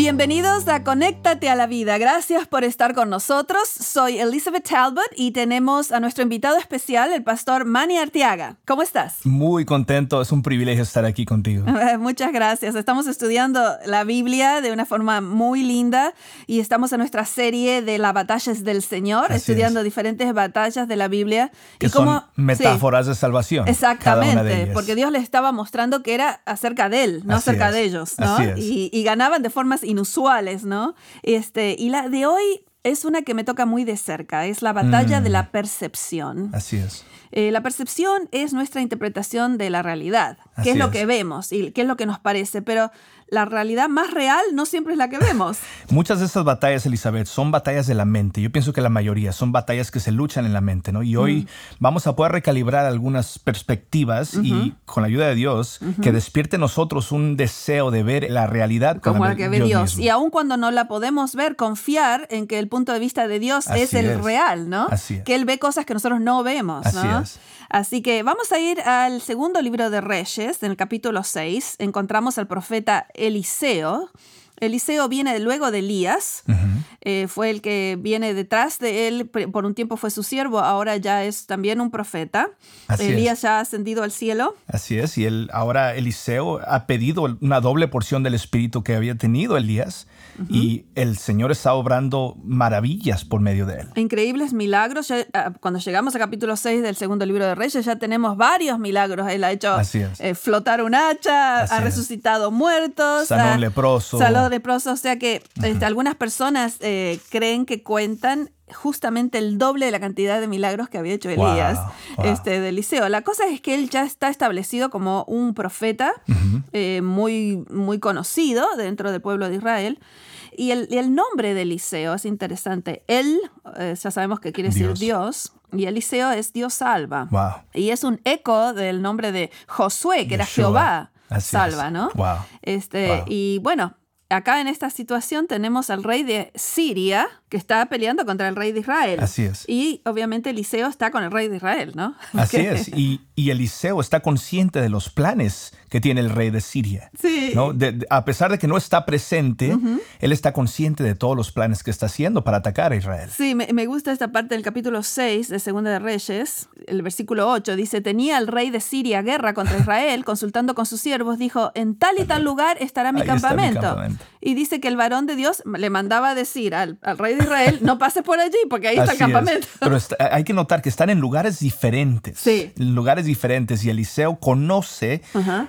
Bienvenidos a Conéctate a la Vida. Gracias por estar con nosotros. Soy Elizabeth Talbot y tenemos a nuestro invitado especial, el pastor Manny Arteaga. ¿Cómo estás? Muy contento, es un privilegio estar aquí contigo. Muchas gracias. Estamos estudiando la Biblia de una forma muy linda y estamos en nuestra serie de las batallas del Señor, Así estudiando es. diferentes batallas de la Biblia. Que y son cómo- metáforas de salvación. Exactamente, porque Dios les estaba mostrando que era acerca de Él, no Así acerca es, de ellos, ¿no? Y, y ganaban de formas inusuales, ¿no? Este, y la de hoy es una que me toca muy de cerca, es la batalla Mm. de la percepción. Así es. Eh, la percepción es nuestra interpretación de la realidad, Así qué es lo es. que vemos y qué es lo que nos parece, pero la realidad más real no siempre es la que vemos. Muchas de estas batallas, Elizabeth, son batallas de la mente. Yo pienso que la mayoría son batallas que se luchan en la mente, ¿no? Y hoy vamos a poder recalibrar algunas perspectivas y con la ayuda de Dios, que despierte en nosotros un deseo de ver la realidad como la que ve Dios. Y aun cuando no la podemos ver, confiar en que el punto de vista de Dios Así es el es. real, ¿no? Así es. Que Él ve cosas que nosotros no vemos, Así ¿no? es. Así que vamos a ir al segundo libro de Reyes, en el capítulo 6. Encontramos al profeta Eliseo. Eliseo viene luego de Elías, eh, fue el que viene detrás de él, por un tiempo fue su siervo, ahora ya es también un profeta. Así es. Elías ya ha ascendido al cielo. Así es, y él, ahora Eliseo ha pedido una doble porción del espíritu que había tenido Elías, y el Señor está obrando maravillas por medio de él. Increíbles milagros. Ya, ah, cuando llegamos al capítulo 6 del segundo libro de Reyes, ya tenemos varios milagros. Él ha hecho eh, flotar un hacha, Así ha es. resucitado muertos, Sanó ha- un leproso. A un leproso. O sea que este, algunas personas eh, creen que cuentan justamente el doble de la cantidad de milagros que había hecho Elías wow. este, de Eliseo. La cosa es que él ya está establecido como un profeta eh, muy, muy conocido dentro del pueblo de Israel. Y el, el nombre de Eliseo es interesante. Él, eh, ya sabemos que quiere decir Dios. Y Eliseo es Dios salva. Wow. Y es un eco del nombre de Josué, que era. Jehová Así salva, es. ¿no? Wow. Este. Y bueno, acá en esta situación tenemos al rey de Siria que está peleando contra el rey de Israel. Así es. Y obviamente Eliseo está con el rey de Israel, ¿no? Así es, y, y Eliseo está consciente de los planes que tiene el rey de Siria. Sí. ¿no? De- de- a pesar de que no está presente, él está consciente de todos los planes que está haciendo para atacar a Israel. Sí, me, me gusta esta parte del capítulo 6 de Segunda de Reyes, el versículo 8, dice, tenía el rey de Siria guerra contra Israel, consultando con sus siervos, dijo, en tal y tal lugar estará mi, Ahí está mi campamento. Y dice que el varón de Dios le mandaba a decir al, al rey de Israel, no pases por allí, porque ahí está el es. campamento. Pero está- hay que notar que están en lugares diferentes. Sí. En lugares diferentes y Eliseo conoce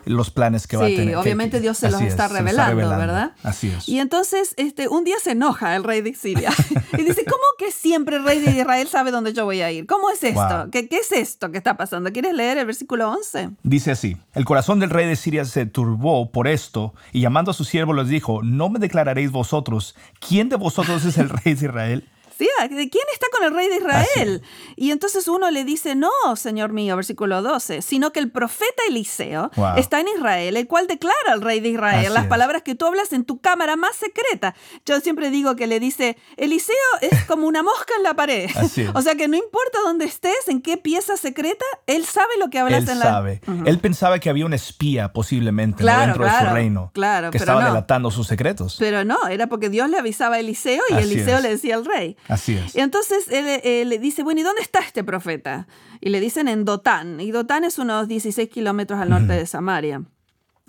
los planes que va a Sí, tener. que- obviamente Dios se los es, está se revelando, ¿verdad? Así es. Y entonces, este, un día se enoja el rey de Siria y dice, ¿cómo que siempre el rey de Israel sabe dónde yo voy a ir? ¿Cómo es esto? Wow. ¿Qué, qué es esto que está pasando? ¿Quieres leer el versículo 11? Dice así, el corazón del rey de Siria se turbó por esto y llamando a sus siervos les dijo, no me declararéis vosotros, ¿quién de vosotros es el rey de Israel? Sí, ¿de quién está con el rey de Israel? Y entonces uno le dice, no, señor mío, versículo 12, sino que el profeta Eliseo Wow. está en Israel, el cual declara al rey de Israel Así las es. palabras que tú hablas en tu cámara más secreta. Yo siempre digo que le dice, Eliseo es como una mosca en la pared. O sea que no importa dónde estés, en qué pieza secreta, él sabe lo que hablas Él en la... sabe. Él pensaba que había un espía posiblemente. Claro, dentro de claro, su reino claro, que estaba no. delatando sus secretos. Pero no, era porque Dios le avisaba a Eliseo y Así Eliseo es. le decía al rey. Así es. Y entonces él, eh, le dice, bueno, ¿y dónde está este profeta? Y le dicen en Dotán. Y Dotán es unos 16 kilómetros al norte de Samaria.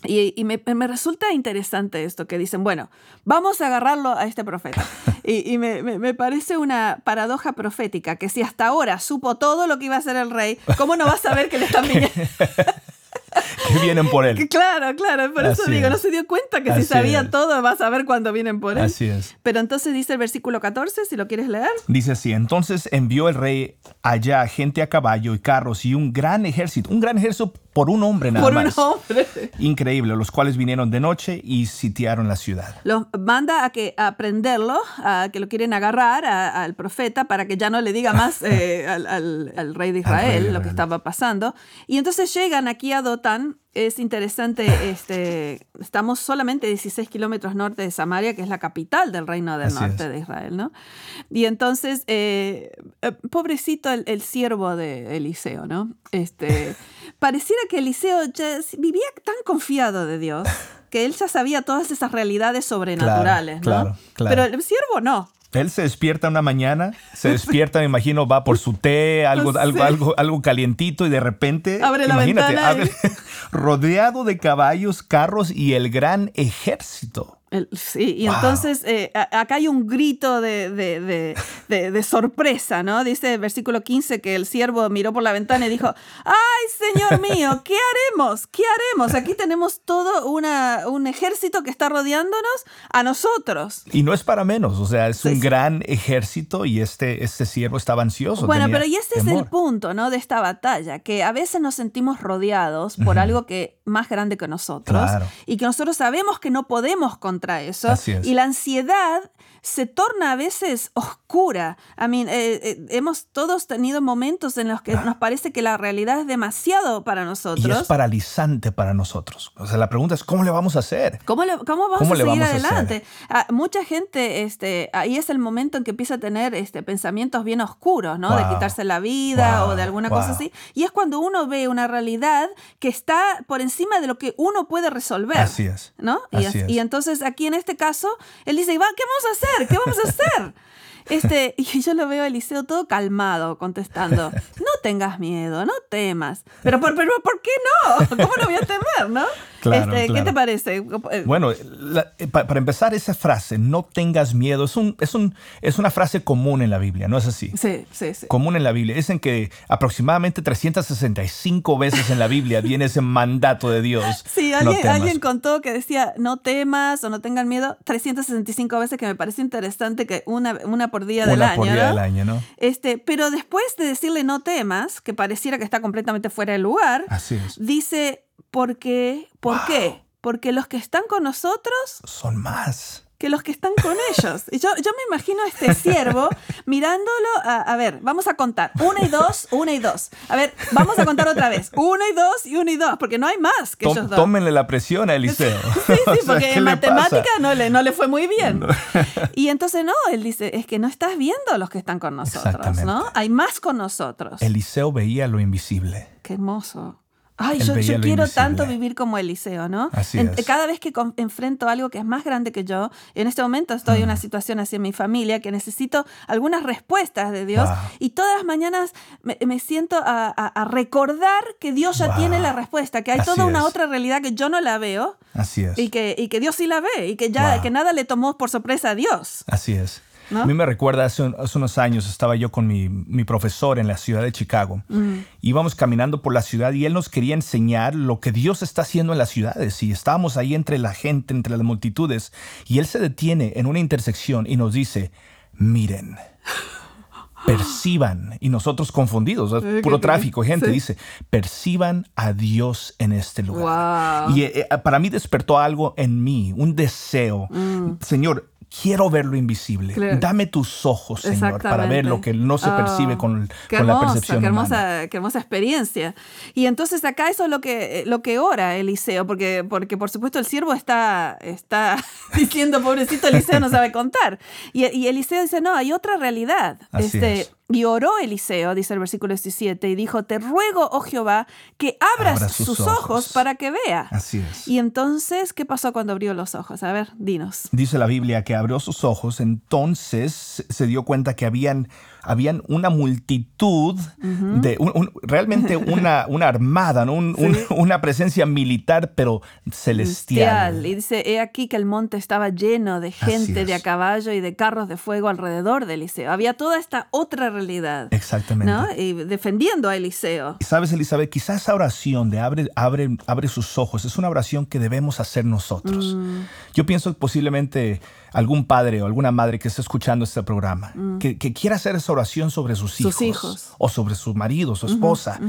Y, y me, me resulta interesante esto que dicen, bueno, vamos a agarrarlo a este profeta. Y, y me, me- me parece una paradoja profética, que si hasta ahora supo todo lo que iba a hacer el rey, ¿cómo no va a saber que le están viniendo? que vienen por él. Claro, claro, por eso digo, es. no se dio cuenta que si sabía es. todo vas a ver cuando vienen por él. Así es. Pero entonces dice el versículo 14, si lo quieres leer. Dice así, entonces envió el rey allá gente a caballo y carros y un gran ejército, un gran ejército por un hombre nada por un más. hombre. Increíble, los cuales vinieron de noche y sitiaron la ciudad. Los manda a que a prenderlo, a que lo quieren agarrar al profeta para que ya no le diga más eh, al, al- al rey de rey Israel de lo que estaba pasando. Y entonces llegan aquí a Dotán. Es interesante, este, estamos solamente 16 kilómetros norte de Samaria, que es la capital del reino del Así norte es. de Israel, ¿no? Y entonces, eh, eh, pobrecito el, el siervo de Eliseo, ¿no? Este, pareciera que Eliseo ya vivía tan confiado de Dios que él ya sabía todas esas realidades sobrenaturales, ¿no? claro, claro. Pero el siervo no. Él se despierta una mañana, se despierta, me imagino, va por su té, algo, algo, algo, algo calientito y de repente, Abre la imagínate, ventana y- rodeado de caballos, carros y el gran ejército. El- sí, y Wow. entonces eh, acá hay un grito de, de- de- de- sorpresa, ¿no? Dice el versículo 15 que el siervo miró por la ventana y dijo, ¡ay, Señor mío! ¿Qué haremos? ¿Qué haremos? Aquí tenemos todo una, un ejército que está rodeándonos a nosotros. Y no es para menos, o sea, es Sí, un sí. gran ejército y este, este siervo estaba ansioso. Bueno, pero y este es el temor. punto, ¿no? De esta batalla, que a veces nos sentimos rodeados por algo que más grande que nosotros Claro. y que nosotros sabemos que no podemos contra eso Así es. y la ansiedad se torna a veces oscura. I mean, eh, eh, hemos todos tenido momentos en los que nos parece que la realidad es demasiado para Y es nosotros. paralizante para nosotros. O sea, la pregunta es, ¿cómo le vamos a hacer? ¿Cómo, le- cómo vamos ¿Cómo a seguir vamos a adelante? Ah, mucha gente, este, ahí es el momento en que empieza a tener este, pensamientos bien oscuros, ¿no? De Wow. quitarse la vida Wow. o de alguna cosa Wow. así. Y es cuando uno ve una realidad que está por encima de lo que uno puede resolver. Así es. ¿No? Y, Así es- es. y entonces aquí en este caso, él dice, "Va, ¿qué vamos a hacer? ¿Qué vamos a hacer? Este, y yo lo veo a Eliseo todo calmado, contestando, no tengas miedo, no temas. Pero, por- pero ¿por qué no? ¿Cómo no voy a temer, no? Claro, Este, ¿Qué claro. te parece? Eh, Bueno, la- eh, pa- para empezar, esa frase, no tengas miedo, es, un, es, un, es una frase común en la Biblia, ¿no es así? Sí, sí, sí. Común en la Biblia. Dicen que aproximadamente 365 veces en la Biblia viene ese mandato de Dios. Sí, alguien, contó que decía no temas o no tengan miedo 365 veces, que me parece interesante que una, una por día del Una año. por día ¿no? del año, ¿no? Este, pero después de decirle no temas, que pareciera que está completamente fuera de lugar, Así es. dice, ¿por qué? ¿Por qué? Porque los que están con nosotros Son más. que los que están con ellos. Y yo, yo me imagino a este siervo mirándolo. A, a ver, vamos a contar. Una y dos, una y dos. A ver, vamos a contar otra vez. Una y dos y una y dos, porque no hay más que Tom- ellos dos. tómenle la presión a Eliseo. Sí, sí, porque ¿qué en matemática pasa? no le, no le fue muy bien. Y entonces no, él dice, es que no estás viendo los que están con nosotros. ¿no? Hay más con nosotros. Eliseo veía lo invisible. Qué hermoso. Ay, yo, yo quiero tanto vivir como Eliseo, ¿no? Así En- es. Cada vez que con- enfrento algo que es más grande que yo, en este momento estoy en una situación así en mi familia que necesito algunas respuestas de Dios Wow. y todas las mañanas me, me siento a, a- a recordar que Dios ya Wow. tiene la respuesta, que hay Así toda una es. otra realidad que yo no la veo Así es. y que, y que Dios sí la ve y que ya Wow. que nada le tomó por sorpresa a Dios. Así es. ¿No? A mí me recuerda, hace, un- hace unos años estaba yo con mi, mi profesor en la ciudad de Chicago. Íbamos caminando por la ciudad y él nos quería enseñar lo que Dios está haciendo en las ciudades. Y estábamos ahí entre la gente, entre las multitudes. Y él se detiene en una intersección y nos dice, miren. Perciban, y nosotros confundidos, puro tráfico, gente sí. dice, perciban a Dios en este lugar. Wow. Y eh, eh, para mí despertó algo en mí, un deseo. Señor, quiero ver lo invisible. Claro. Dame tus ojos, Señor, para ver lo que no se percibe con, qué con la hermosa, percepción qué humana. hermosa, qué hermosa experiencia. Y entonces acá eso es lo que, lo que ora Eliseo, porque, porque por supuesto el siervo está, está diciendo, pobrecito Eliseo no sabe contar. Y, y Eliseo dice, no, hay otra realidad. Así este, es. Y oró Eliseo, dice el versículo 17, y dijo, te ruego, oh Jehová, que abras Abra sus, sus ojos. ojos. para que vea. Así es. Y entonces, ¿qué pasó cuando abrió los ojos? A ver, dinos. Dice la Biblia que abrió sus ojos, entonces se dio cuenta que habían, habían una multitud de, un- un- realmente una, una armada, ¿no? Un- un- una presencia militar, pero celestial. Y dice, he aquí que el monte estaba lleno de gente de a caballo y de carros de fuego alrededor de Eliseo. Había toda esta otra realidad. Exactamente. ¿no? Y defendiendo a Eliseo. Y sabes, Elizabeth, quizás esa oración de abre, abre, abre sus ojos es una oración que debemos hacer nosotros. Mm. Yo pienso que posiblemente algún padre o alguna madre que esté escuchando este programa, que, que quiera hacer esa oración sobre sus, Mm. Sus hijos. o sobre su marido, su esposa,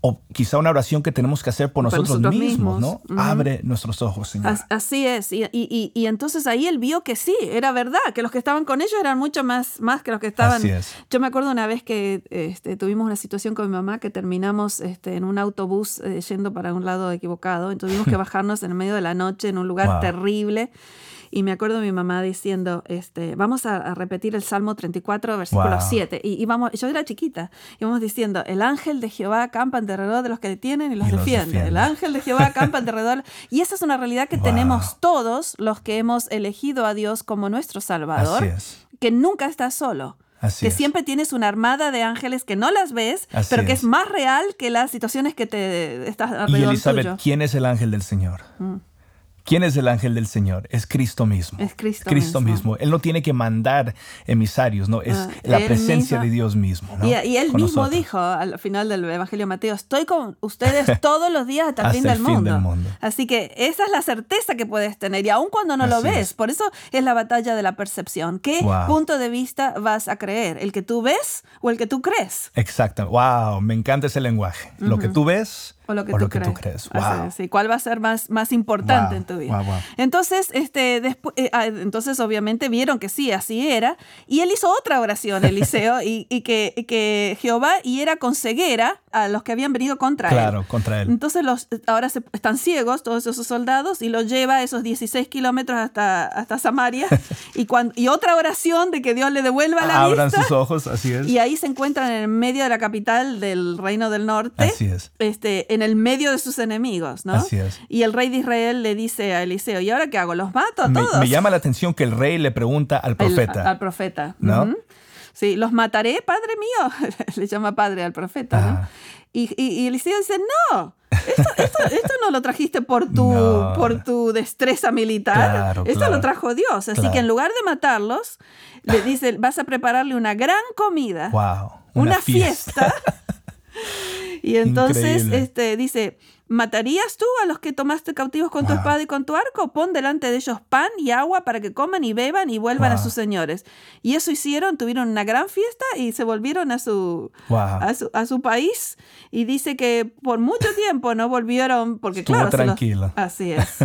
o quizá una oración que tenemos que hacer por nosotros, nosotros mismos, mismos. ¿no? Abre nuestros ojos, Señor. As- Así es. Y, y- y- y entonces ahí él vio que sí, era verdad, que los que estaban con ellos eran mucho más, más que los que estaban. Así es. Yo me acuerdo una vez que este, tuvimos una situación con mi mamá que terminamos este, en un autobús eh, yendo para un lado equivocado. Entonces tuvimos que bajarnos en el medio de la noche en un lugar Wow. terrible. Y me acuerdo de mi mamá diciendo, este, vamos a, a repetir el Salmo 34, versículo Wow. 7. Y, y vamos, yo era chiquita, íbamos diciendo, el ángel de Jehová acampa alrededor de los que detienen y los, Y los defiende. El ángel de Jehová acampa alrededor. Y esa es una realidad que Wow. tenemos todos los que hemos elegido a Dios como nuestro Salvador, Así es. que nunca estás solo. Así que es. siempre tienes una armada de ángeles que no las ves, Así pero que es es. más real que las situaciones que te estás Y alrededor Elizabeth, tuyo. Mm. ¿quién es el ángel del Señor? ¿Quién es el ángel del Señor? Es Cristo mismo. Es Cristo mismo. mismo. Él no tiene que mandar emisarios, ¿no? Es Ah, la presencia mismo. de Dios mismo. ¿no? Y, y él Con mismo nosotros. dijo al final del Evangelio de Mateo, estoy con ustedes todos los días hasta el Hasta fin, el del, fin mundo. del mundo. Así que esa es la certeza que puedes tener, y aun cuando no lo Así ves, es. por eso es la batalla de la percepción. ¿Qué Wow. punto de vista vas a creer? ¿El que tú ves o el que tú crees? Exacto. Wow, me encanta ese lenguaje. Lo que tú ves O lo que, tú, crees. crees. Así Wow. es, sí. ¿Cuál va a ser más, más importante Wow, en tu vida? wow, wow. Entonces, este, despu- eh, ah, entonces, obviamente vieron que sí, así era. Y él hizo otra oración, Eliseo, y, y que, y que Jehová hiera con ceguera a los que habían venido contra él. Claro, contra él. Entonces los, ahora se- están ciegos todos esos soldados y los lleva esos 16 kilómetros hasta, hasta Samaria. y, cuan- y otra oración de que Dios le devuelva la Abran vista. sus ojos, así es. Y ahí se encuentran en el medio de la capital del reino del norte, Así es. este, en el medio de sus enemigos, ¿no? Así es. Y el rey de Israel le dice a Eliseo, ¿y ahora qué hago? ¿Los mato a Me, todos? me llama la atención que el rey le pregunta al El- profeta. al profeta. ¿No? Ujú. Sí, los mataré, padre mío. le llama padre al profeta, ¿no? Ajá. Y, y, y Eliseo dice, no, esto, esto- esto no lo trajiste por tu, No. por tu destreza militar. Claro, esto claro. lo trajo Dios. Así Claro. que en lugar de matarlos, le dice, vas a prepararle una gran comida, wow. una, fiesta. y entonces Increíble. este, dice, ¿matarías tú a los que tomaste cautivos con tu espada y con tu arco? Pon delante de ellos pan y agua para que coman y beban y vuelvan a sus señores. Y eso hicieron, tuvieron una gran fiesta y se volvieron a su, Wow. a su, a su país. Y dice que por mucho tiempo no volvieron, porque Estuvo claro, se los- tranquilo. así es.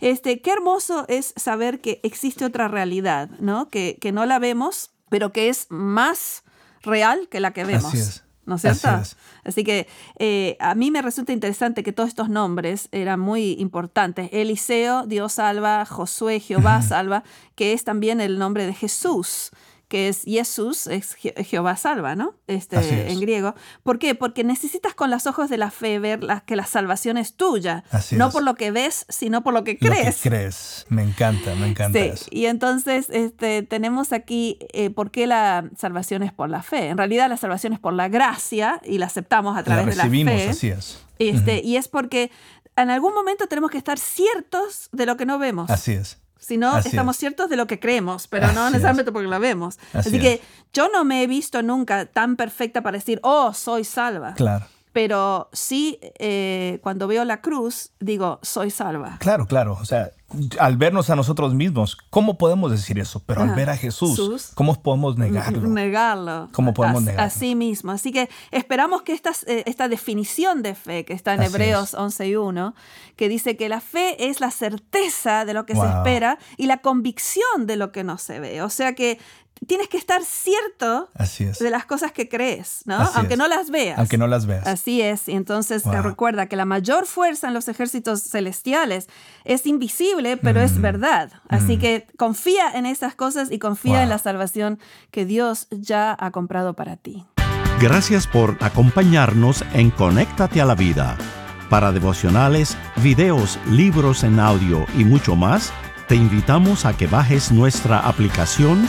Este, qué hermoso es saber que existe otra realidad, ¿no? Que, que no la vemos, pero que es más real que la que vemos. Así es. ¿No es cierto? Así es. Así que eh, a mí me resulta interesante que todos estos nombres eran muy importantes. Eliseo, Dios salva, Josué, Jehová salva, que es también el nombre de Jesús, que es Jesús, es Je- Jehová salva, ¿no? Este, en griego. ¿Por qué? Porque necesitas con los ojos de la fe ver la- que la salvación es tuya. Así no es. por lo que ves, sino por lo que Lo crees. que crees. Me encanta, me encanta Sí, eso. y entonces este, tenemos aquí eh, por qué la salvación es por la fe. En realidad la salvación es por la gracia y la aceptamos a La través de la recibimos, fe. así es. Este, Y es porque en algún momento tenemos que estar ciertos de lo que no vemos. Así es. Si no, Así estamos es. ciertos de lo que creemos, pero no Así necesariamente porque lo vemos. Así, Así que es. yo no me he visto nunca tan perfecta para decir, oh, soy salva. Claro. Pero sí, eh, cuando veo la cruz, digo, soy salva. Claro, claro. O sea, al vernos a nosotros mismos, ¿cómo podemos decir eso? Pero al ver a Jesús. ¿cómo podemos negarlo? Negarlo. ¿Cómo podemos negarlo? Así mismo. Así que esperamos que esta, eh, esta definición de fe que está en Así Hebreos es. 11.1, que dice que la fe es la certeza de lo que se Wow. espera y la convicción de lo que no se ve. O sea que tienes que estar cierto Así es. de las cosas que crees, ¿no? Así Aunque es. no las veas. Aunque no las veas. Así es, y entonces Wow. recuerda que la mayor fuerza en los ejércitos celestiales es invisible, pero Mm. es verdad. Así que confía en esas cosas y confía en la salvación que Dios ya ha comprado para ti. Gracias por acompañarnos en Conéctate a la Vida. Para devocionales, videos, libros en audio y mucho más, te invitamos a que bajes nuestra aplicación